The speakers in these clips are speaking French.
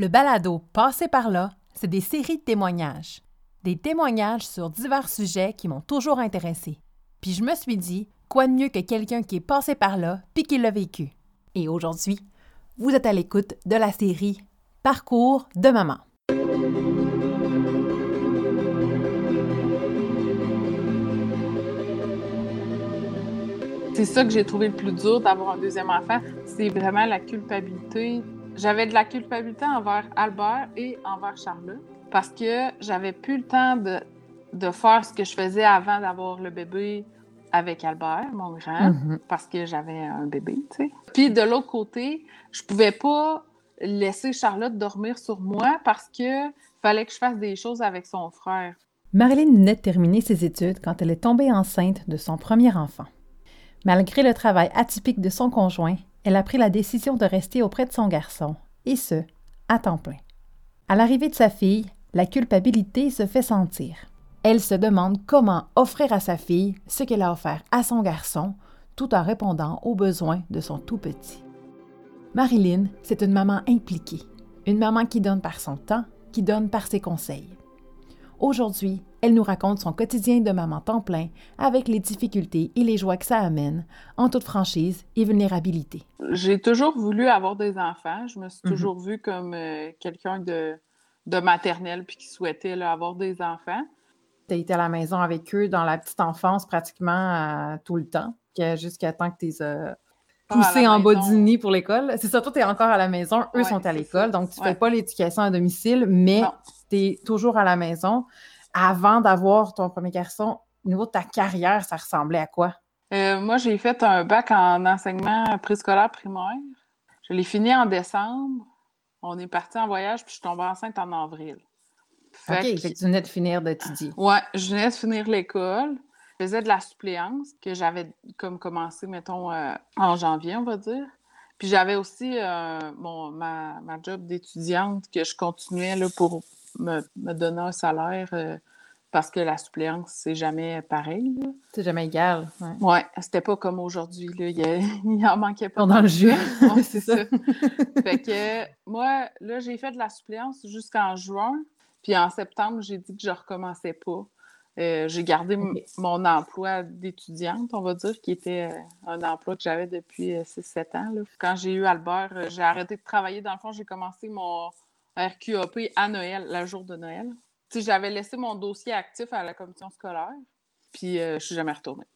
Le balado Passé par là, c'est des séries de témoignages. Des témoignages sur divers sujets qui m'ont toujours intéressé. Puis je me suis dit, quoi de mieux que quelqu'un qui est passé par là puis qui l'a vécu. Et aujourd'hui, vous êtes à l'écoute de la série Parcours de maman. C'est ça que j'ai trouvé le plus dur d'avoir un deuxième enfant, c'est vraiment la culpabilité. J'avais de la culpabilité envers Albert et envers Charlotte parce que j'avais plus le temps de, de faire ce que je faisais avant d'avoir le bébé avec Albert, mon grand, Mhm. parce que j'avais un bébé, tu sais. Puis de l'autre côté, je pouvais pas laisser Charlotte dormir sur moi parce que fallait que je fasse des choses avec son frère. Marilyn venait de terminer ses études quand elle est tombée enceinte de son premier enfant. Malgré le travail atypique de son conjoint, elle a pris la décision de rester auprès de son garçon, et ce, à temps plein. À l'arrivée de sa fille, la culpabilité se fait sentir. Elle se demande comment offrir à sa fille ce qu'elle a offert à son garçon, tout en répondant aux besoins de son tout petit. Marilyn, c'est une maman impliquée, une maman qui donne par son temps, qui donne par ses conseils. Aujourd'hui, elle nous raconte son quotidien de maman temps plein avec les difficultés et les joies que ça amène, en toute franchise et vulnérabilité. J'ai toujours voulu avoir des enfants. Je me suis Mhm. toujours vue comme euh, quelqu'un de, de maternel puis qui souhaitait là, avoir des enfants. Tu as été à la maison avec eux dans la petite enfance pratiquement euh, tout le temps, jusqu'à temps que tu les à poussés en bas du nid pour l'école. C'est ça, toi, tu es encore à la maison, eux Ouais, sont à l'école, donc tu Ouais. fais pas l'éducation à domicile, mais Non. Tu es toujours à la maison. Avant d'avoir ton premier garçon, au niveau de ta carrière, ça ressemblait à quoi? Euh, moi, j'ai fait un bac en enseignement préscolaire primaire. Je l'ai fini en décembre. On est parti en voyage, puis je suis tombée enceinte en avril. Fait OK, que- fait que tu venais de finir d'étudier. Ouais, je venais de finir l'école. Je faisais de la suppléance que j'avais comme commencé, mettons, euh, en janvier, on va dire. Puis j'avais aussi euh, mon, ma, ma job d'étudiante que je continuais là, pour me, me donner un salaire euh, parce que la suppléance, c'est jamais pareil. C'est jamais égal. ouais. Ouais, c'était pas comme aujourd'hui. Il, il en manquait pas. Dans tant le ça. Ouais, C'est ça. ça. fait que moi, là, j'ai fait de la suppléance jusqu'en juin. Puis en septembre, j'ai dit que je recommençais pas. Euh, j'ai gardé mon emploi d'étudiante, on va dire, qui était euh, un emploi que j'avais depuis 6-7 ans. là. Quand j'ai eu Albert, j'ai arrêté de travailler. Dans le fond, j'ai commencé mon RQAP à Noël, le jour de Noël. J'avais laissé mon dossier actif à la commission scolaire, puis euh, je suis jamais retournée.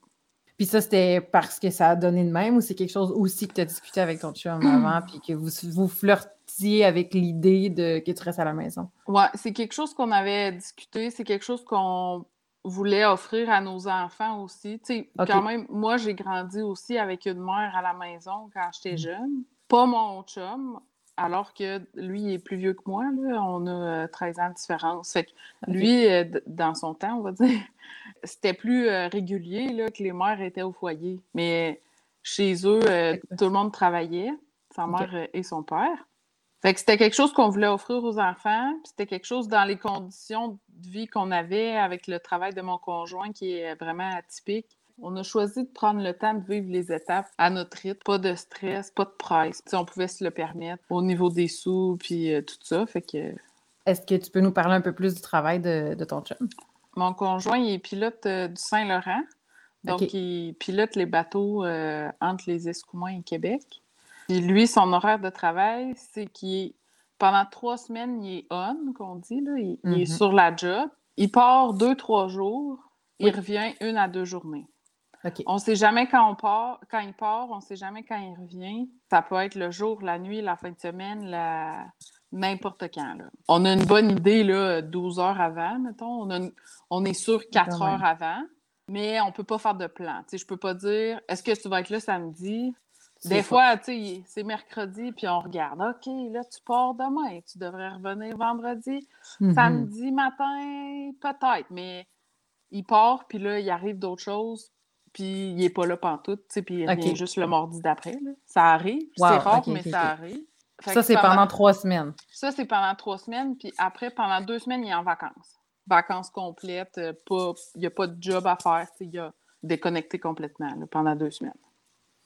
Puis ça, c'était parce que ça a donné de même ou c'est quelque chose aussi que tu as discuté avec ton chum avant puis que vous, vous flirtiez avec l'idée de que tu restes à la maison? Ouais, c'est quelque chose qu'on avait discuté, c'est quelque chose qu'on voulait offrir à nos enfants aussi. Tu sais, Ok. quand même, moi, j'ai grandi aussi avec une mère à la maison quand j'étais Mm. jeune. Pas mon chum, alors que lui, il est plus vieux que moi, là. On a euh, 13 ans de différence. Fait que lui, euh, dans son temps, on va dire, c'était plus euh, régulier, là, que les mères étaient au foyer. Mais chez eux, euh, tout le monde travaillait, sa mère euh, et son père. Fait que c'était quelque chose qu'on voulait offrir aux enfants, c'était quelque chose dans les conditions de vie qu'on avait avec le travail de mon conjoint qui est vraiment atypique. On a choisi de prendre le temps de vivre les étapes à notre rythme, pas de stress, pas de presse. Sais, on pouvait se le permettre au niveau des sous puis euh, tout ça. Fait que Est-ce que tu peux nous parler un peu plus du travail de, de ton chum? mon conjoint, il est pilote euh, du Saint-Laurent. Donc, il pilote les bateaux euh, entre les Escoumins et Québec. Puis lui, son horaire de travail, c'est qu'il est pendant trois semaines, il est on, qu'on dit, là. Il, il Mhm. est sur la job. Il part deux, trois jours. Il revient une à deux journées. On ne sait jamais quand on part, quand il part, on ne sait jamais quand il revient. Ça peut être le jour, la nuit, la fin de semaine, la... n'importe quand. là. On a une bonne idée là, 12 heures avant, mettons. On, a une- on est sûr 4 Quand même. heures avant, mais on ne peut pas faire de plan. Je ne peux pas dire est-ce que tu vas être là samedi? Des fois, tu sais, c'est mercredi, puis on regarde. OK, là, tu pars demain. Tu devrais revenir vendredi. Mhm. Samedi matin, peut-être, mais il part, puis là, il arrive d'autres choses, puis il n'est pas là pantoute, tu sais, puis il juste le mardi d'après. Ça arrive. Wow, c'est rare, mais ça arrive. Fait Ça, c'est pendant trois semaines. Ça, c'est pendant trois semaines, puis après, pendant deux semaines, il est en vacances. Vacances complètes, euh, pas... il n'y a pas de job à faire, tu sais, il a déconnecté complètement là, pendant deux semaines.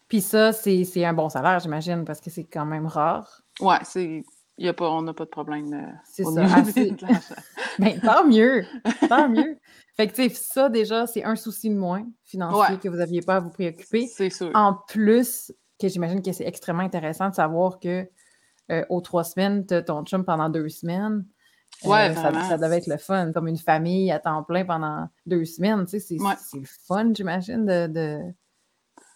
Puis ça, c'est c'est un bon salaire, j'imagine, parce que c'est quand même rare. Ouais, c'est y a pas, on n'a pas de problème. euh, C'est ça, assez. de. Ben, tant mieux! Tant mieux! Fait que, ça, déjà, c'est un souci de moins financier Ouais. que vous n'aviez pas à vous préoccuper. C'est sûr. En plus, que j'imagine que c'est extrêmement intéressant de savoir que euh, aux trois semaines, tu ton chum pendant deux semaines. Euh, Ouais, ça, devait être le fun, comme une famille à temps plein pendant deux semaines. Tu sais, c'est Ouais. le fun, j'imagine, de, de,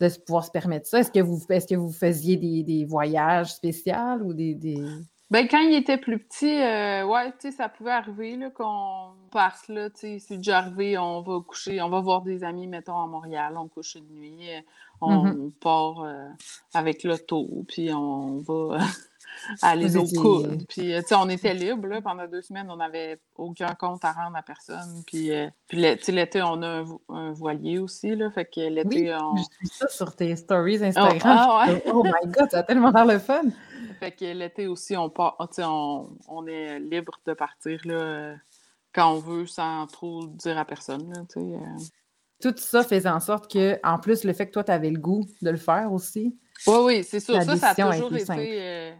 de pouvoir se permettre ça. Est-ce que vous, est que vous faisiez des, des voyages spéciaux ou des. des... Ben, quand il était plus petit, euh, ouais, tu sais, ça pouvait arriver là, qu'on passe là, tu sais, c'est déjà arrivé, on va coucher, on va voir des amis, mettons, à Montréal, on couche une nuit, euh, on Mhm. part euh, avec l'auto, puis on va aller au coude, puis, tu sais, on était libre, là, pendant deux semaines, on n'avait aucun compte à rendre à personne, puis, euh, puis tu sais, l'été, on a un, vo- un voilier aussi, là, fait que l'été, Oui, on... je suis ça sur tes stories Instagram. ah je suis comme, oh my god, ça a tellement l'air le fun! Fait que l'été aussi, on part, on, on est libre de partir là, quand on veut sans trop dire à personne. Là, euh. Tout ça faisait en sorte que, en plus, le fait que toi, tu avais le goût de le faire aussi. Oui, oui, c'est sûr. La Ça, ça a toujours été euh,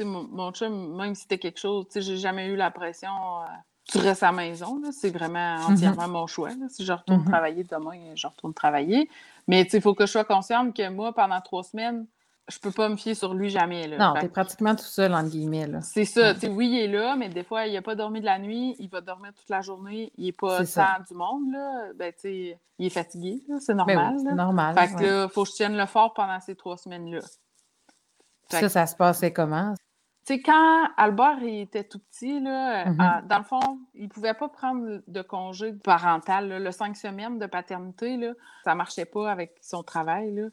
mon, mon chum, même si c'était quelque chose, j'ai jamais eu la pression. euh, tu restes à la maison, c'est vraiment entièrement mon choix. là. Si je retourne Mhm. travailler demain, je retourne travailler. Mais il faut que je sois consciente que moi, pendant trois semaines, je peux pas me fier sur lui jamais. Là. Non, t'es pratiquement tout seul, entre guillemets. Là. C'est ça, oui, il est là, mais des fois, il n'a pas dormi de la nuit, il va dormir toute la journée, il n'est pas C'est ça. sans du monde, là. Ben, il est fatigué, c'est Mais normal. oui, là. normal. Fait que ouais. là, faut que je tienne le fort pendant ces trois semaines-là. Ça, que, ça se passait comment? tu sais, quand Albert il était tout petit, là, Mhm. dans le fond, il pouvait pas prendre de congé parental. là. Le cinq semaines de paternité, là, ça marchait pas avec son travail. Là.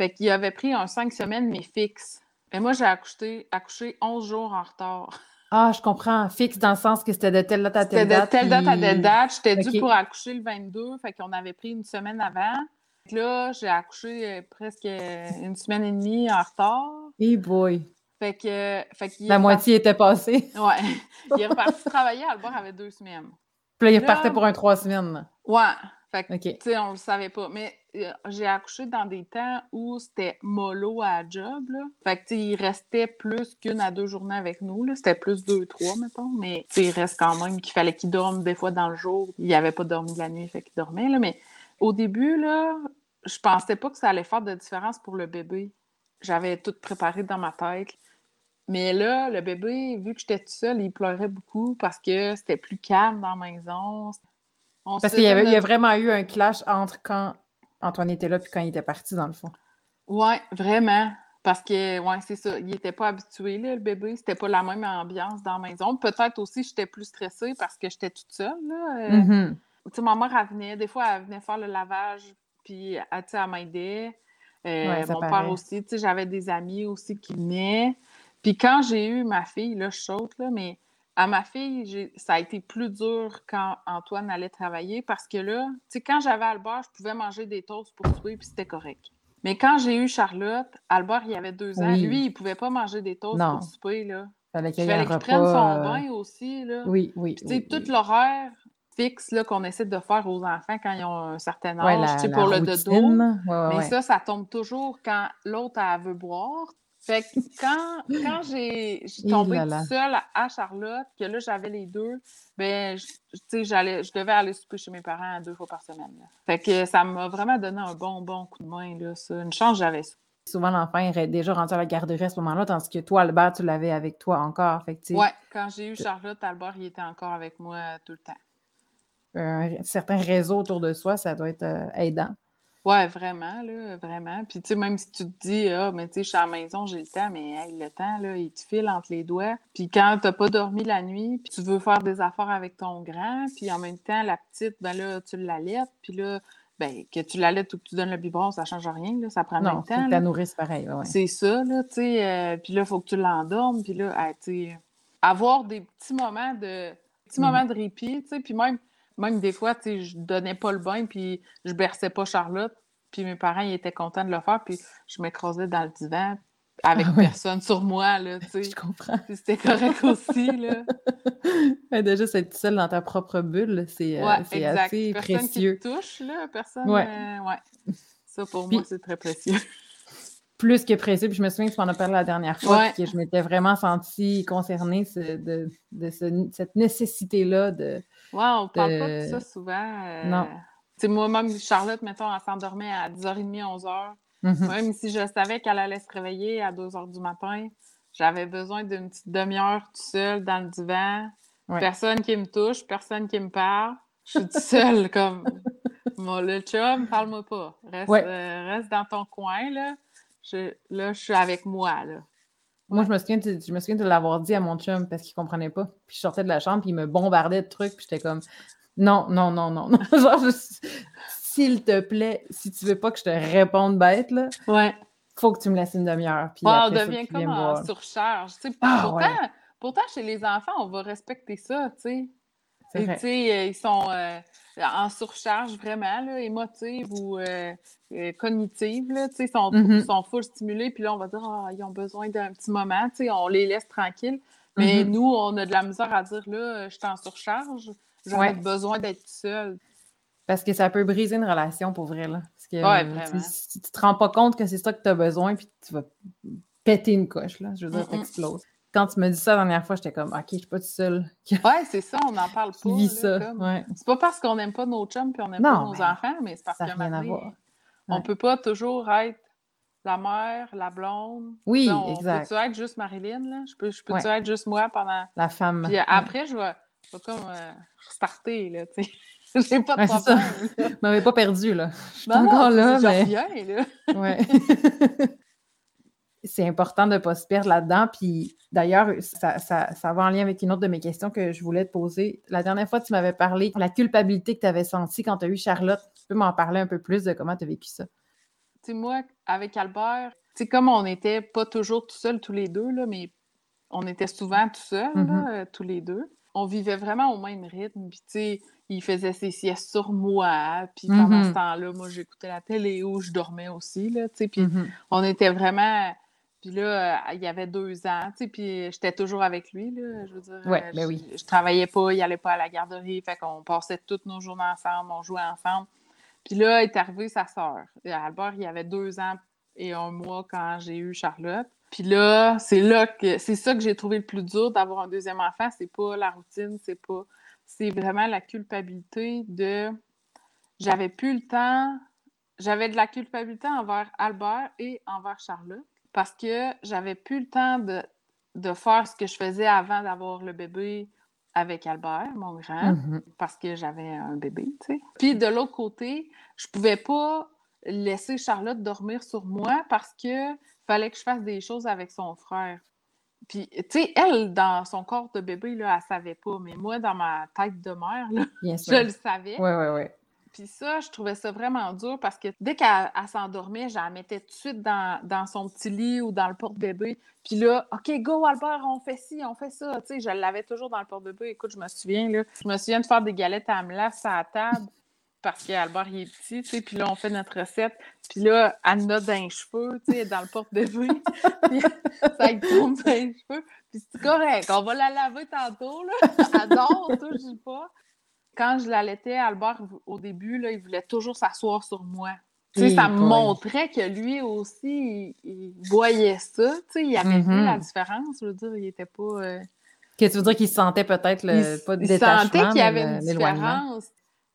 Fait qu'il avait pris un cinq semaines, mais fixe. Et moi, j'ai accouché, accouché 11 jours en retard. Ah, je comprends. Fixe dans le sens que c'était de telle date à C'était telle de date. telle date à telle date. J'étais due Ok. pour accoucher le 22, fait qu'on avait pris une semaine avant. Fait Là, j'ai accouché euh, presque euh, une semaine et demie en retard. Eh boy. Fait que, fait qu'il La moitié était passée. Ouais. Il est reparti travailler. Albert avait deux semaines. Puis là, il Là- repartait pour un trois semaines. Ouais. Fait que, OK. tu sais, on le savait pas. Mais euh, j'ai accouché dans des temps où c'était mollo à la job, là. Fait que, il restait plus qu'une à deux journées avec nous. C'était plus deux, trois, mettons. Mais, tu sais, il reste quand même qu'il fallait qu'il dorme des fois dans le jour. Il avait pas dormi de la nuit, fait qu'il dormait, là. Mais au début, là, je pensais pas que ça allait faire de différence pour le bébé. J'avais tout préparé dans ma tête. Mais là, le bébé, vu que j'étais toute seule, il pleurait beaucoup parce que c'était plus calme dans la maison. On Parce qu'il y, a vraiment eu un clash entre quand Antoine était là puis quand il était parti, dans le fond. Ouais, vraiment. Parce que, ouais, c'est ça. Il n'était pas habitué, là, le bébé. C'était pas la même ambiance dans la maison. Peut-être aussi, j'étais plus stressée parce que j'étais toute seule, là. Euh, Mhm. Tu sais, ma mère, elle venait, des fois, elle venait faire le lavage, puis, elle, tu sais, elle m'aidait. Euh, Ouais, mon paraît. père aussi, tu sais, j'avais des amis aussi qui venaient. Puis quand j'ai eu ma fille, là, je saute, là, mais à ma fille, ça a été plus dur quand Antoine allait travailler parce que là, tu sais, quand j'avais Albert, je pouvais manger des toasts pour souper, puis c'était correct. Mais quand j'ai eu Charlotte, Albert, il avait deux ans, Oui. lui, il pouvait pas manger des toasts Non. pour souper, là. Fallait Il fallait qu'il prenne son euh, bain aussi, là. Oui, oui. Tu sais, oui, tout oui. l'horaire fixe qu'on essaie de faire aux enfants quand ils ont un certain âge, Ouais, la, tu sais, la pour le dodo. routine. Ouais, ouais, Mais ça, ça tombe toujours quand l'autre, elle veut boire. Fait que quand, quand j'ai tombé toute seule à Charlotte, que là, j'avais les deux, ben, je- tu sais, j'allais, je devais aller souper chez mes parents deux fois par semaine. là. Fait que ça m'a vraiment donné un bon, bon coup de main, là, ça. Une chance, j'avais ça. Souvent, l'enfant est déjà rendu à la garderie à ce moment-là, tandis que toi, Albert, tu l'avais avec toi encore. Fait que, Ouais, quand j'ai eu Charlotte, Albert, il était encore avec moi tout le temps. un certain réseau autour de soi, ça doit être euh, aidant. Ouais, vraiment, là, vraiment. Puis, tu sais, même si tu te dis, ah, mais tu sais, je suis à la maison, j'ai le temps, mais hey, le temps, là, il te file entre les doigts. Puis, quand t'as pas dormi la nuit, puis tu veux faire des affaires avec ton grand, puis en même temps, la petite, ben là, tu l'allaites, puis là, ben, que tu l'allaites ou que tu donnes le biberon, ça change rien, là, ça prend Non, même temps. là. la nourrisses pareil. ouais. C'est ça, là, tu sais. euh, puis là, il faut que tu l'endormes. Puis là, tu sais, avoir des petits moments de petits Mhm. moments de répit, tu sais. Puis même, même des fois, tu sais, je donnais pas le bain, puis je berçais pas Charlotte. Puis mes parents, ils étaient contents de le faire. Puis je m'écrasais dans le divan avec Ah ouais. personne sur moi, là, tu sais. Je comprends. C'était correct aussi, là. Ouais, Déjà, être seul dans ta propre bulle, c'est euh, Ouais, assez Personne précieux. qui te touche, là. Personne. Ouais. euh, ouais. Ça, pour Puis- moi, c'est très précieux. plus que précis. Puis je me souviens que tu m'en as parlé la dernière fois, que je m'étais vraiment sentie concernée de, cette nécessité-là de. Ouais, on parle pas de ça souvent. Euh, non. Tu moi-même, Charlotte, mettons, elle s'endormait à 10h30, 11h. Mm-hmm. Même si je savais qu'elle allait se réveiller à 2h du matin, j'avais besoin d'une petite demi-heure tout seul dans le divan. Personne qui me touche, personne qui me parle. Je suis toute seule, comme. Mon le chum, parle-moi pas. Reste, euh, reste dans ton coin, là. Je, là, je suis avec moi, là. Moi, je me souviens de, je me souviens de l'avoir dit à mon chum parce qu'il comprenait pas. Puis je sortais de la chambre, puis il me bombardait de trucs, puis j'étais comme non, non, non, non. Genre, s'il te plaît, si tu veux pas que je te réponde bête, là, ouais. faut que tu me laisses une demi-heure. Puis on devient comme en surcharge. Ah, pourtant, pourtant, chez les enfants, on va respecter ça, tu sais. Tu sais, euh, ils sont euh, en surcharge vraiment, là, émotive ou euh, cognitive. Là, ils sont, mm-hmm. sont full stimulés, puis là, on va dire ah, ils ont besoin d'un petit moment, on les laisse tranquilles. Mais mm-hmm. nous, on a de la misère à dire là, je suis en surcharge, j'aurais besoin d'être seule. Parce que ça peut briser une relation pour vrai. Là. Parce que, Si, tu te rends pas compte que c'est ça que tu as besoin, puis tu vas péter une coche, là, je veux dire, t'exploses quand tu me dis ça la dernière fois, j'étais comme, OK, je suis pas toute seule. ouais, c'est ça, on n'en parle pas. Ça. Ouais. C'est pas parce qu'on n'aime pas nos chums puis on n'aime pas nos enfants, mais c'est parce que ouais. on peut pas toujours être la mère, la blonde. Oui, on, exact. Peux-tu être juste Marilyn, là? Je peux, je peux-tu être juste moi pendant. La femme. Puis après, je vais, je vais comme euh, là, tu sais. J'ai pas de problème. Je m'avais pas perdu, là. Je suis encore là, mais. Reviens, là. Ouais. C'est important de ne pas se perdre là-dedans. Puis d'ailleurs, ça, va en lien avec une autre de mes questions que je voulais te poser. La dernière fois, tu m'avais parlé de la culpabilité que tu avais sentie quand tu as eu Charlotte. Tu peux m'en parler un peu plus de comment tu as vécu ça? Tu sais, moi, avec Albert, tu sais, comme on n'était pas toujours tout seuls tous les deux, là, mais on était souvent tout seuls, mm-hmm. euh, tous les deux. On vivait vraiment au même rythme. Puis, tu sais, il faisait ses siestes sur moi. Puis pendant ce mm-hmm. temps-là, moi, j'écoutais la télé ou je dormais aussi, là, tu sais. Puis mm-hmm. on était vraiment puis là, euh, il y avait deux ans, tu sais, puis j'étais toujours avec lui, là, je veux dire. Ouais, euh, ben oui. Je, travaillais pas, il allait pas à la garderie, fait qu'on passait toutes nos journées ensemble, on jouait ensemble. Puis là, est arrivée sa sœur. Albert, il avait deux ans et un mois quand j'ai eu Charlotte. Puis là, c'est là que c'est ça que j'ai trouvé le plus dur d'avoir un deuxième enfant. C'est pas la routine, c'est pas. C'est vraiment la culpabilité de j'avais plus le temps. J'avais de la culpabilité envers Albert et envers Charlotte parce que j'avais plus le temps de, faire ce que je faisais avant d'avoir le bébé avec Albert, mon grand, mm-hmm. parce que j'avais un bébé, tu sais. Puis de l'autre côté, je pouvais pas laisser Charlotte dormir sur moi parce que fallait que je fasse des choses avec son frère. Puis, tu sais, elle, dans son corps de bébé, là, elle savait pas, mais moi, dans ma tête de mère, je le savais. Oui, oui, oui. Puis ça, je trouvais ça vraiment dur parce que dès qu'elle s'endormait, je la mettais tout de suite dans, son petit lit ou dans le porte-bébé. Puis là, OK, go Albert, on fait ci, on fait ça. Tu sais, je l'avais toujours dans le porte-bébé. Écoute, je me souviens, là, je me souviens de faire des galettes à amlas à la table parce qu'Albert, il est petit, tu sais. Puis là, on fait notre recette. Puis là, elle a dans les cheveux, tu sais, dans le porte-bébé. puis ça lui tombe dans les cheveux. Puis c'est correct, on va la laver tantôt, là. Elle dort, touche pas quand je l'allaitais, Albert, au début, là, il voulait toujours s'asseoir sur moi. ça me montrait que lui aussi, il, voyait ça. il avait vu la mm-hmm. différence. Je veux dire, il était pas. Euh, que tu veux dire qu'il sentait peut-être le pas de il sentait qu'il y avait une différence.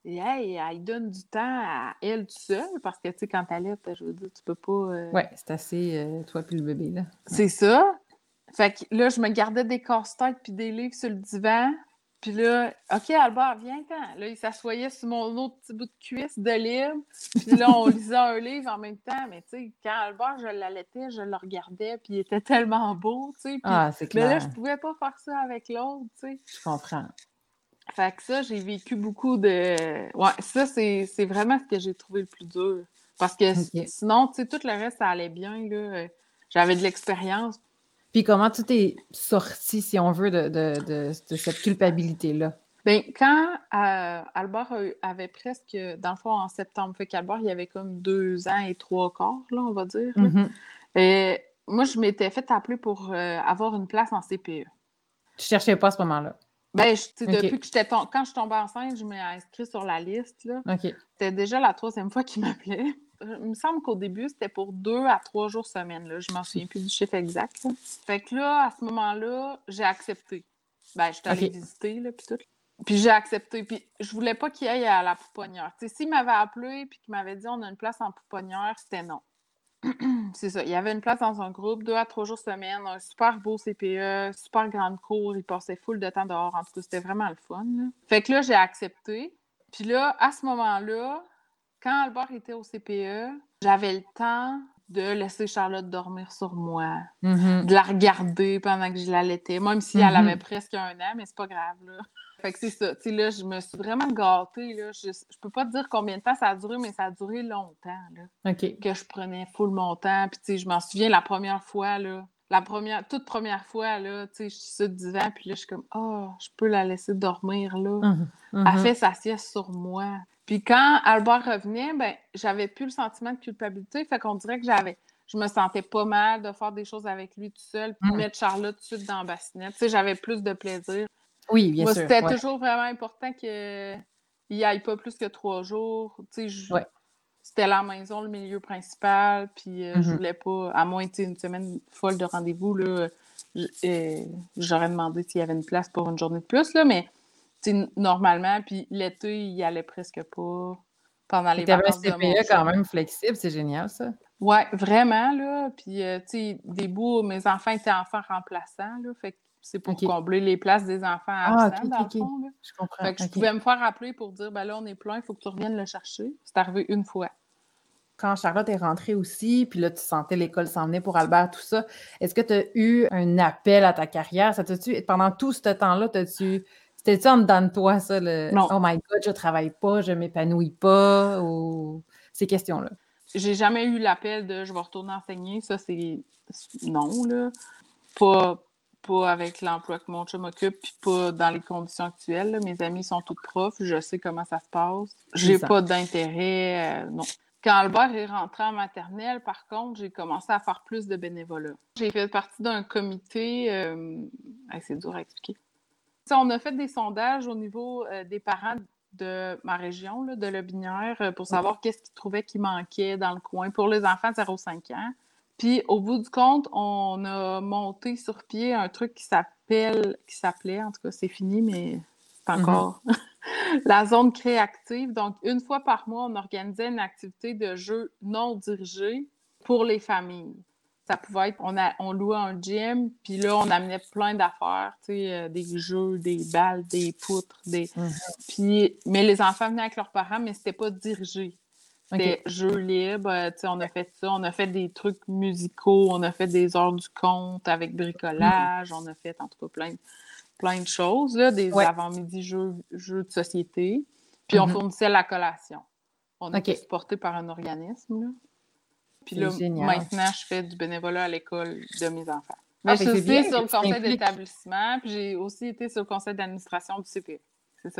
Et hey, il donne du temps à elle tout seul parce que, tu sais, quand t'allaites, je veux dire, tu peux pas. Euh, ouais, c'est assez euh, toi puis le bébé, là. C'est ça. Fait que là, je me gardais des casse-têtes puis des livres sur le divan. Puis là, OK, Albert, viens-t'en. Là, il s'assoyait sur mon autre petit bout de cuisse de livre. Puis là, on lisait un livre en même temps. Mais tu sais, quand Albert, je l'allaitais, je le regardais, puis il était tellement beau, tu sais. Ah, c'est clair. Mais là, je pouvais pas faire ça avec l'autre, tu sais. Je comprends. Fait que ça, j'ai vécu beaucoup de... Ouais, ça, c'est vraiment ce que j'ai trouvé le plus dur. Parce que sinon, tu sais, tout le reste, ça allait bien, là. J'avais de l'expérience. Puis comment tu t'es sorti, si on veut, de, cette culpabilité-là? Bien, quand euh, Albert avait presque, dans le fond, en septembre, fait qu'Albert, il avait comme deux ans et trois quarts, là, on va dire. Mm-hmm. Et moi, je m'étais fait appeler pour euh, avoir une place en CPE. Tu cherchais pas à ce moment-là? Ben, depuis que j'étais quand je suis tombée enceinte, je m'ai inscrite sur la liste. Là. C'était déjà la troisième fois qu'il m'appelait. Il me semble qu'au début, c'était pour deux à trois jours semaine. Là. Je m'en souviens plus du chiffre exact. Fait que là, à ce moment-là, j'ai accepté. Ben, je suis allée visiter, là, puis tout. Puis j'ai accepté. Puis je voulais pas qu'il aille à la pouponnière. s'il m'avait appelé puis qu'il m'avait dit on a une place en pouponnière, c'était non. c'est ça. Il y avait une place dans un groupe, deux à trois jours semaine, un super beau CPE, super grande cour. Il passait full de temps dehors. En tout cas, c'était vraiment le fun. Fait que là, j'ai accepté. Puis là, à ce moment-là, quand Albert était au CPE, j'avais le temps de laisser Charlotte dormir sur moi, mm-hmm. de la regarder pendant que je l'allaitais, même si elle mm-hmm. avait presque un an, mais c'est pas grave, là. Fait que c'est ça. Tu sais, là, je me suis vraiment gâtée, là. Je, je, peux pas te dire combien de temps ça a duré, mais ça a duré longtemps, là. Que je prenais full mon temps. Puis, tu sais, je m'en souviens la première fois, là. La première, toute première fois, là, tu sais, je suis sur le divan, puis là, je suis comme, oh, je peux la laisser dormir, là. Mm-hmm. Elle fait sa sieste sur moi. Puis quand Albert revenait, ben, j'avais plus le sentiment de culpabilité. Fait qu'on dirait que j'avais. Je me sentais pas mal de faire des choses avec lui tout seul, puis mm. mettre Charlotte tout de suite dans la bassinette. Tu sais, j'avais plus de plaisir. Oui, bien sûr. C'était toujours vraiment important qu'il n'y aille pas plus que trois jours. C'était la maison, le milieu principal, puis euh, je mm-hmm. voulais pas, à moins une semaine folle de rendez-vous, là, euh, j'aurais demandé s'il y avait une place pour une journée de plus, là, mais normalement, puis l'été, il y allait presque pas pendant les vacances de mon quand même flexible, c'est génial ça. Oui, vraiment, là. Puis, euh, tu sais, des bouts, mes enfants étaient enfants remplaçants, là. Fait que c'est pour combler les places des enfants ah, absents, dans le fond, là. Je comprends. Fait que je pouvais me faire appeler pour dire, ben là, on est plein, il faut que tu reviennes le chercher. C'est arrivé une fois. Quand Charlotte est rentrée aussi, puis là, tu sentais l'école s'en venir pour Albert, tout ça, est-ce que tu as eu un appel à ta carrière? Ça pendant tout ce temps-là, as-tu c'était-tu en dedans de toi, ça, le non. Oh my God, je travaille pas, je m'épanouis pas, ou ces questions-là? J'ai jamais eu l'appel de je vais retourner enseigner. Ça, c'est non, là. Pas, pas avec l'emploi que mon chum m'occupe, puis pas dans les conditions actuelles. Mes amis sont tous profs, je sais comment ça se passe. J'ai pas d'intérêt, euh, non. Quand Albert est rentré en maternelle, par contre, j'ai commencé à faire plus de bénévolat. J'ai fait partie d'un comité, euh, c'est dur à expliquer, on a fait des sondages au niveau euh, des parents de ma région, de Lobinière, pour savoir qu'est-ce qu'ils trouvaient qui manquait dans le coin pour les enfants de 0-5 ans. Puis, au bout du compte, on a monté sur pied un truc qui s'appelle, qui s'appelait, en tout cas, c'est fini, mais c'est mm-hmm. encore la zone créative. Donc, une fois par mois, on organisait une activité de jeu non dirigée pour les familles ça pouvait être, on, a, on louait un gym, puis là, on amenait plein d'affaires, tu sais, euh, des jeux, des balles, des poutres, des... Mhm. Puis, mais les enfants venaient avec leurs parents, mais c'était pas dirigé. C'était jeu libre, euh, on a fait ça, on a fait des trucs musicaux, on a fait des heures du conte avec bricolage, on a fait, en tout cas, plein, plein de choses, là, des avant-midi jeux, jeux de société. Puis, on mhm. fournissait la collation. On a été supporté par un organisme, là. Puis là, maintenant, je fais du bénévolat à l'école de mes enfants. Mais ah, je suis sur le conseil d'établissement, puis j'ai aussi été sur le conseil d'administration du CPE.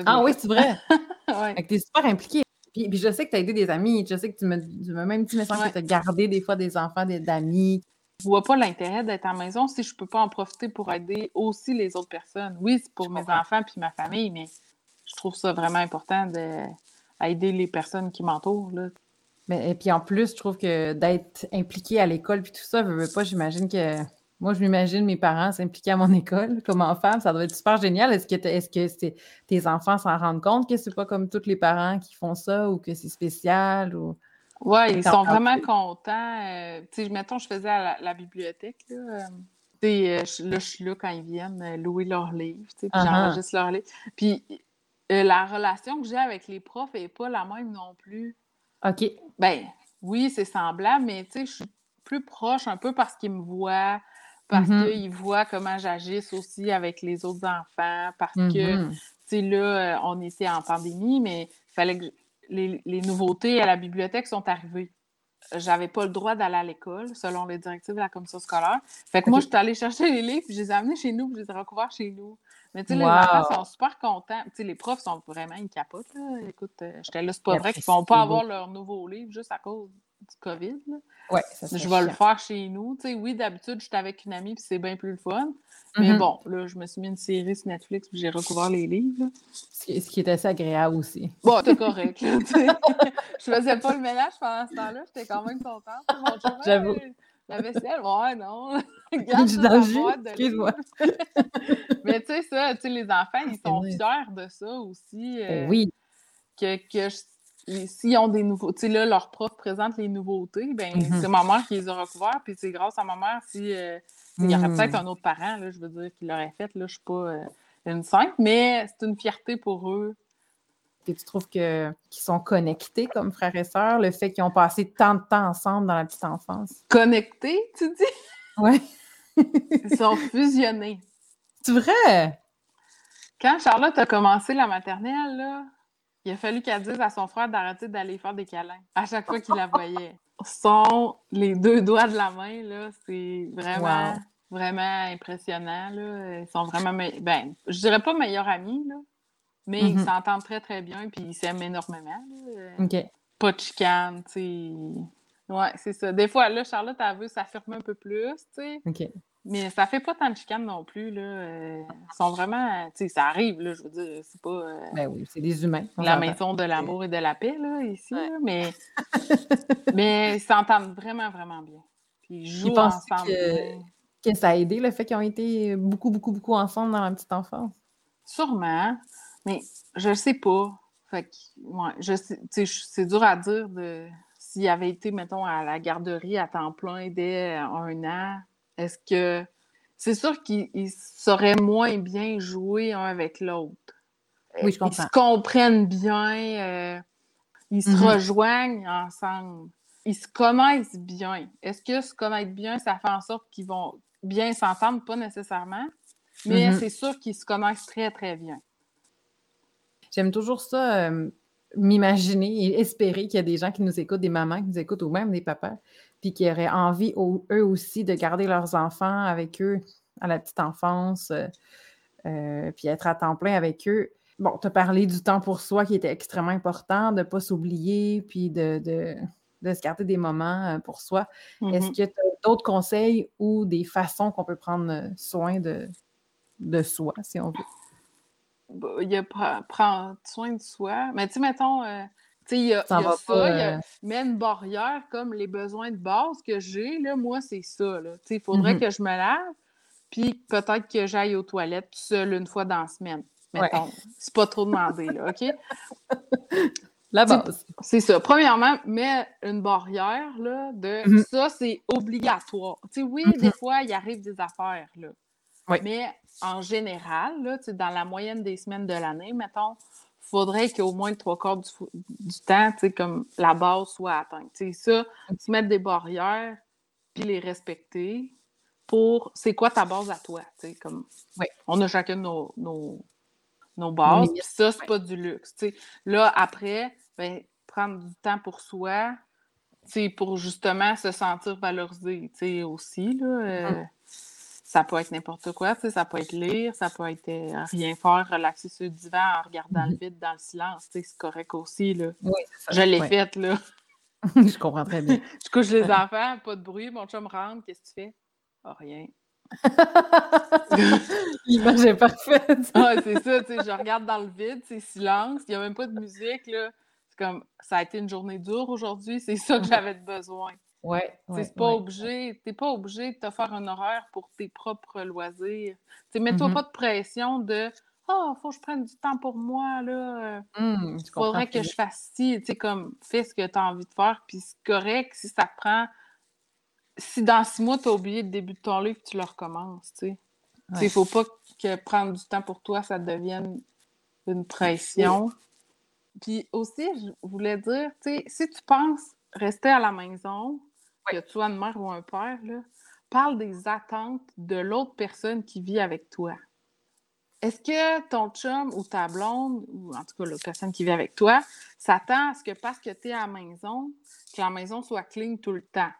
ah oui, c'est vrai? ouais. Tu es super impliquée. Puis, puis, je sais que tu as aidé des amis. Je sais que tu m'as même dit, que tu as gardé des fois des enfants d'amis. Je vois pas l'intérêt d'être à la maison si je peux pas en profiter pour aider aussi les autres personnes. Oui, c'est pour mes enfants puis ma famille, mais je trouve ça vraiment important d'aider les personnes qui m'entourent. Mais, et puis en plus, je trouve que d'être impliqué à l'école puis tout ça, je veux pas, j'imagine que moi, je m'imagine mes parents s'impliquer à mon école comme enfant, ça doit être super génial. Est-ce que, est-ce que tes enfants s'en rendent compte que c'est pas comme tous les parents qui font ça ou que c'est spécial ou Oui, ils sont vraiment contents. Euh, tu sais, mettons, je faisais à la, bibliothèque là. Euh, euh, là, je suis là quand ils viennent louer leurs livres, puis uh-huh. j'enregistre leurs livres. Puis la relation que j'ai avec les profs n'est pas la même non plus. OK. Ben, oui, c'est semblable, mais tu sais, je suis plus proche un peu parce qu'ils me voient, parce mm-hmm. qu'ils voient comment j'agisse aussi avec les autres enfants, parce que, mm-hmm. tu sais, là, euh, on était en pandémie, mais il fallait que les, nouveautés à la bibliothèque sont arrivées. J'avais pas le droit d'aller à l'école, selon les directives de la commission scolaire. Fait que moi, je suis allée chercher les livres, puis je les ai amenés chez nous, puis je les ai recouverts chez nous. Mais tu sais, les enfants sont super contents. Tu sais, les profs sont vraiment, capotent. Là. Écoute, euh, j'étais là, c'est pas vrai qu'ils ne vont pas avoir leur nouveau livre juste à cause du COVID. Là. Ouais, je vais le faire chez nous. oui, d'habitude, je suis avec une amie puis c'est bien plus le fun. Mais mm-hmm. bon, là, je me suis mis une série sur Netflix puis j'ai recouvert les livres. Ce qui, est assez agréable aussi. Bon, t'es correct. je faisais pas le ménage pendant ce temps-là, j'étais quand même contente. J'avoue. La vaisselle, ouais, non. Regarde, excuse-moi. Mais tu sais, ça, tu sais, les enfants, ils sont fiers de ça aussi. Euh, oui. Que, que s'ils ont des nouveaux, tu sais, là, leur prof présente les nouveautés, ben mm-hmm. c'est ma mère qui les a recouverts, puis c'est grâce à ma mère si euh, il y aurait mm. peut-être un autre parent, là, je veux dire, qui l'aurait fait, là, je suis pas euh, une sainte, mais c'est une fierté pour eux. Et tu trouves que qu'ils sont connectés comme frères et sœurs, le fait qu'ils ont passé tant de temps ensemble dans la petite enfance? Connectés, tu dis? Oui. Ils sont fusionnés. C'est vrai? Quand Charlotte a commencé la maternelle, là, il a fallu qu'elle dise à son frère d'arrêter d'aller faire des câlins à chaque fois qu'il la voyait. Sont les deux doigts de la main, là, c'est vraiment, vraiment impressionnant. Là. Ils sont vraiment, ben, je dirais pas meilleurs amis, là, mais ils mm-hmm. s'entendent très, très bien, puis ils s'aiment énormément. OK. Pas de chicane, tu sais. Ouais, c'est ça. Des fois, là, Charlotte, elle veut s'affirmer un peu plus, tu sais. OK. Mais ça fait pas tant de chicanes non plus, là. Euh, ils sont vraiment... Tu sais, ça arrive, là, je veux dire, c'est pas... Euh, ben oui, c'est des humains. La maison de l'amour et de la paix, là, ici, mais... mais ils s'entendent vraiment, vraiment bien. Puis ils jouent ensemble. Que... que ça a aidé, le fait qu'ils ont été beaucoup, beaucoup, beaucoup ensemble dans la petite enfance? Sûrement, mais je sais pas. Fait que, ouais, je sais... c'est dur à dire de... S'il avait été, mettons, à la garderie à temps plein dès un an est-ce que c'est sûr qu'ils sauraient moins bien jouer un avec l'autre? Oui, je comprends. Ils se comprennent bien, euh, ils se mm-hmm. rejoignent ensemble, ils se connaissent bien. Est-ce que se connaître bien, ça fait en sorte qu'ils vont bien s'entendre? Pas nécessairement, mais mm-hmm. c'est sûr qu'ils se connaissent très, très bien. J'aime toujours ça, euh, m'imaginer et espérer qu'il y a des gens qui nous écoutent, des mamans qui nous écoutent ou même des papas, puis qui auraient envie, eux aussi, de garder leurs enfants avec eux à la petite enfance, euh, euh, puis être à temps plein avec eux. Bon, tu as parlé du temps pour soi qui était extrêmement important, de ne pas s'oublier, puis de, se garder des moments euh, pour soi. Est-ce mm-hmm. que tu as d'autres conseils ou des façons qu'on peut prendre soin de, de soi, si on veut? Bah, il y a prendre soin de soi. Mais tu sais, mettons, il y a, ça, mais une barrière comme les besoins de base que j'ai, là, moi, c'est ça. Il faudrait mm-hmm. que je me lave, puis peut-être que j'aille aux toilettes tout seul une fois dans la semaine. Mettons. C'est pas trop demandé, là, OK? La base. C'est ça. Premièrement, mets une barrière là, de mm-hmm. ça, c'est obligatoire. oui, des mm-hmm. fois, il arrive des affaires, là. Mais en général, là, dans la moyenne des semaines de l'année, mettons, faudrait qu'au moins trois quarts du, du temps, comme la base soit atteinte. sais, ça, se mettre des barrières, puis les respecter pour c'est quoi ta base à toi. Comme, On a chacun nos, nos, bases, puis ça, c'est pas du luxe. Là, après, ben, prendre du temps pour soi, pour justement se sentir valorisé aussi. Là, euh, mm-hmm ça peut être n'importe quoi, ça peut être lire, ça peut être euh, rien faire, relaxer sur le divan en regardant le mhm. vide dans le silence, c'est correct aussi, là. Je l'ai fait, là. je comprends très bien. je couche les enfants, pas de bruit, mon chum rentre, qu'est-ce que tu fais? Oh, rien. L'image est parfaite. ouais, c'est ça, tu sais, je regarde dans le vide, c'est silence, il n'y a même pas de musique, là. C'est comme, ça a été une journée dure aujourd'hui, c'est ça que j'avais besoin. Ouais, c'est pas obligé, t'es pas obligé de te faire un horaire pour tes propres loisirs. mets-toi mm-hmm. pas de pression de Ah, oh, faut que je prenne du temps pour moi, là. Il mmh, faudrait que je fasse ci. Tu comme, fais ce que tu as envie de faire, puis c'est correct si ça prend. Si dans six mois, tu as oublié le début de ton livre, tu le recommences, tu sais. faut pas que prendre du temps pour toi, ça devienne une pression. Puis aussi, je voulais dire, tu sais, si tu penses rester à la maison, que tu sois une mère ou un père, là, parle des attentes de l'autre personne qui vit avec toi. Est-ce que ton chum ou ta blonde, ou en tout cas la personne qui vit avec toi, s'attend à ce que parce que tu es à la maison, que la maison soit clean tout le temps?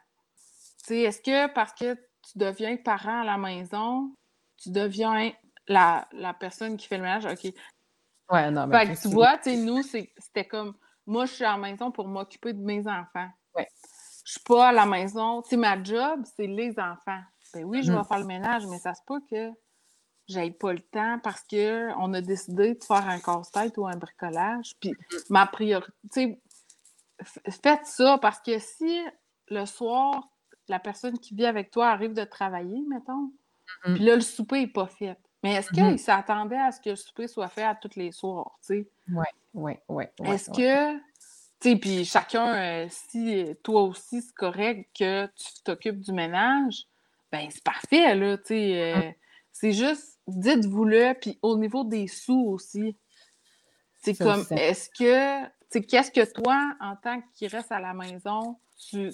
Est-ce que parce que tu deviens parent à la maison, tu deviens la, personne qui fait le ménage? OK. Ouais, non, mais. tu vois, nous, c'était comme moi, je suis à la maison pour m'occuper de mes enfants. Je suis pas à la maison. Tu sais, ma job, c'est les enfants. Ben oui, je vais Mm. faire le ménage, mais ça se peut que j'aille pas le temps parce qu'on a décidé de faire un casse-tête ou un bricolage. Puis ma priorité, faites ça parce que si le soir, la personne qui vit avec toi arrive de travailler, mettons, Mhm. puis là, le souper n'est pas fait. Mais est-ce Mhm. qu'il s'attendait à ce que le souper soit fait à tous les soirs, tu sais? Ouais, ouais. ouais, Est-ce ouais. que, puis chacun, euh, si euh, toi aussi c'est correct que tu t'occupes du ménage, ben c'est parfait, là, tu sais. euh, C'est juste, dites-vous-le, puis au niveau des sous aussi. C'est comme, est-ce que, tu qu'est-ce que toi, en tant qu'il reste à la maison, tu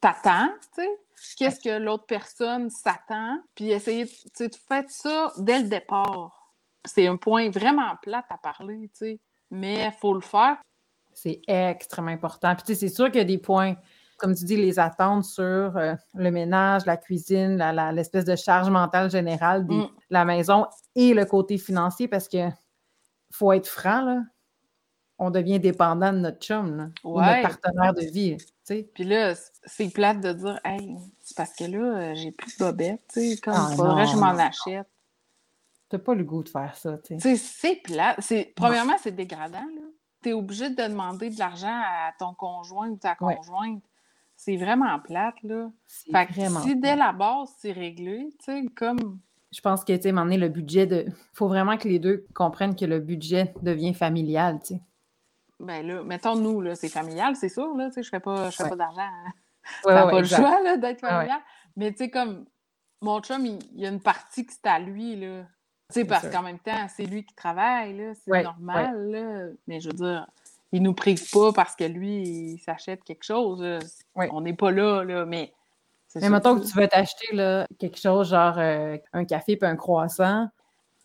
t'attends, tu sais? Qu'est-ce que l'autre personne s'attend? Puis essayez, tu sais, de faire ça dès le départ. C'est un point vraiment plate à parler, tu sais. Mais il faut le faire. C'est extrêmement important. Puis, tu sais, c'est sûr qu'il y a des points, comme tu dis, les attentes sur euh, le ménage, la cuisine, l'espèce de charge mentale générale de Mm. la maison et le côté financier parce que faut être franc, là. On devient dépendant de notre chum, là, ou notre partenaire de vie. Tu sais. Puis là, c'est plate de dire, hey, c'est parce que là, euh, j'ai plus de bobettes, tu sais, comme, Ah, faudrait que je m'en achète. T'as pas le goût de faire ça, tu sais. C'est plate. Premièrement, c'est dégradant, là. T'es obligé de demander de l'argent à ton conjoint ou ta Ouais. conjointe. C'est vraiment plate, là. Fait que vraiment si dès la base, c'est réglé, tu sais, comme, Je pense que, tu sais, donné, le budget de... faut vraiment que les deux comprennent que le budget devient familial, tu sais. ben là, mettons, nous, là, c'est familial, c'est sûr, là, tu sais, je fais pas, je fais Ouais. pas d'argent. hein. Ouais, pas le choix, là, d'être ouais. familial. Mais tu sais, comme, mon chum, il, il y a une partie qui c'est à lui, là. Tu sais, parce qu'en même temps, c'est lui qui travaille, là, c'est Ouais, normal, là. Mais je veux dire, il nous prive pas parce que lui, il s'achète quelque chose. Ouais. On n'est pas là, là, mais... Mais mettons que tu veux t'acheter là, quelque chose genre euh, un café puis un croissant.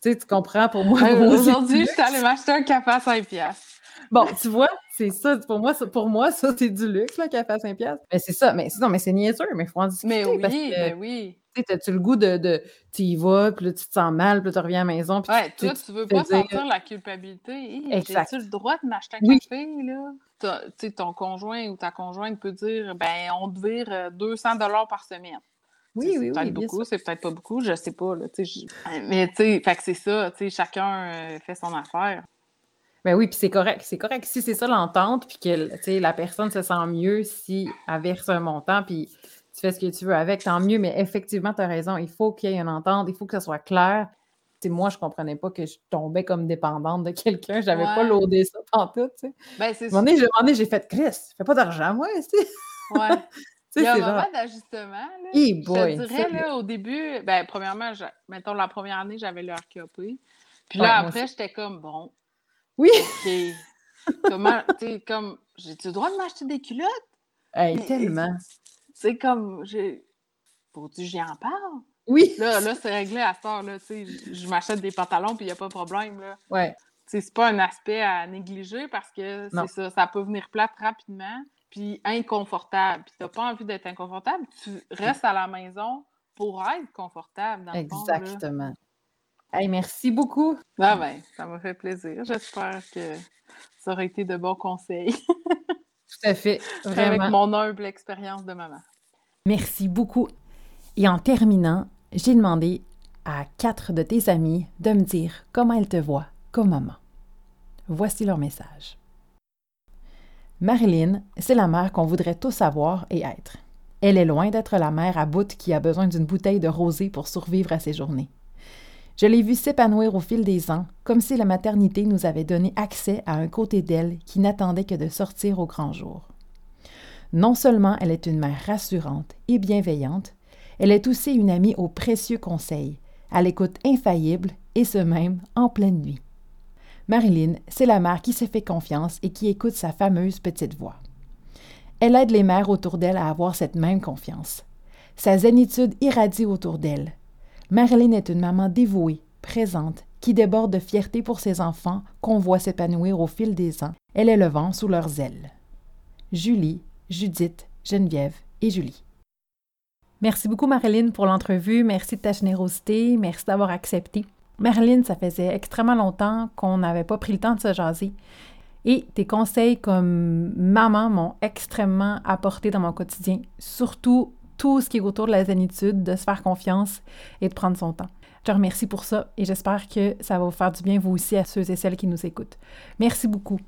Tu sais, tu comprends pour moi. C'est Aujourd'hui, je suis allée m'acheter un café à 5 piastres. Bon, tu vois, c'est ça. Pour moi, ça, pour moi, ça, c'est du luxe, là, café à 5 piastres. Mais c'est ça. Mais sinon, mais c'est niaiseux, mais il faut en discuter. Mais parce oui, que, mais oui. tu sais, t'as-tu le goût de, de tu y vas, puis là, tu te sens mal, puis là, tu reviens à la maison, puis Ouais, tu, toi, tu- tu veux pas dire- sentir la culpabilité. Hey, Exact. J'ai-tu le droit de m'acheter un Oui. café, là? Tu sais, ton conjoint ou ta conjointe peut dire, ben, on te vire euh, 200 par semaine. Oui, Tu oui, c'est oui, peut-être beaucoup, c'est peut-être pas beaucoup, je sais pas, là, tu je- Mais, tu sais, fait que c'est ça, tu sais, chacun euh, fait son affaire. Ben oui, puis c'est correct. C'est correct si c'est ça l'entente, puis que la personne se sent mieux si elle verse un montant, puis tu fais ce que tu veux avec, tant mieux. Mais effectivement, tu as raison. Il faut qu'il y ait une entente, il faut que ce soit clair. Moi, je comprenais pas que je tombais comme dépendante de quelqu'un. J'avais pas Ouais. loadé ça tout, tu sais. Ben, c'est donné, j'ai- fait Chris, fais pas d'argent, moi, tu. Ouais. Il y a un moment genre. d'ajustement. là. Hey je te dirais, ça, là, au début, ben, premièrement, je- mettons, la première année, j'avais le RKP. Puis là, après, j'étais comme, bon, Oui! Comment, tu sais, comme, j'ai-tu le droit de m'acheter des culottes? Hey, tellement. C'est comme, j'ai. Faut-tu que j'y en parle? Oui! Là, là c'est réglé à cette heure-là, tu sais. Je m'achète des pantalons, puis il n'y a pas de problème, là. Ouais. C'est pas un aspect à négliger parce que c'est ça, ça peut venir plate rapidement, puis inconfortable. Puis t'as pas envie d'être inconfortable, tu restes à la maison pour être confortable, dans le fond, là. Exactement. Hey, merci beaucoup. Ah ben, ça m'a fait plaisir. J'espère que ça aurait été de bons conseils Tout à fait. avec Vraiment. mon humble expérience de maman. Merci beaucoup. Et en terminant, j'ai demandé à quatre de tes amis de me dire comment elles te voient comme maman. Voici leur message. Marilyn, c'est la mère qu'on voudrait tous avoir et être. Elle est loin d'être la mère à bout qui a besoin d'une bouteille de rosée pour survivre à ses journées. Je l'ai vue s'épanouir au fil des ans, comme si la maternité nous avait donné accès à un côté d'elle qui n'attendait que de sortir au grand jour. Non seulement elle est une mère rassurante et bienveillante, elle est aussi une amie aux précieux conseils, à l'écoute infaillible et ce même en pleine nuit. Marilyn, c'est la mère qui se fait confiance et qui écoute sa fameuse petite voix. Elle aide les mères autour d'elle à avoir cette même confiance. Sa zénitude irradie autour d'elle. Marilyn est une maman dévouée, présente, qui déborde de fierté pour ses enfants qu'on voit s'épanouir au fil des ans. Vent sous leurs ailes. Julie, Judith, Geneviève et Julie. Merci beaucoup, Marilyn, pour l'entrevue. Merci de ta générosité. Merci d'avoir accepté. Marilyn, ça faisait extrêmement longtemps qu'on n'avait pas pris le temps de se jaser. Et tes conseils comme maman m'ont extrêmement apporté dans mon quotidien, surtout tout ce qui est autour de la zénitude, de se faire confiance et de prendre son temps. Je te remercie pour ça et j'espère que ça va vous faire du bien vous aussi à ceux et celles qui nous écoutent. Merci beaucoup.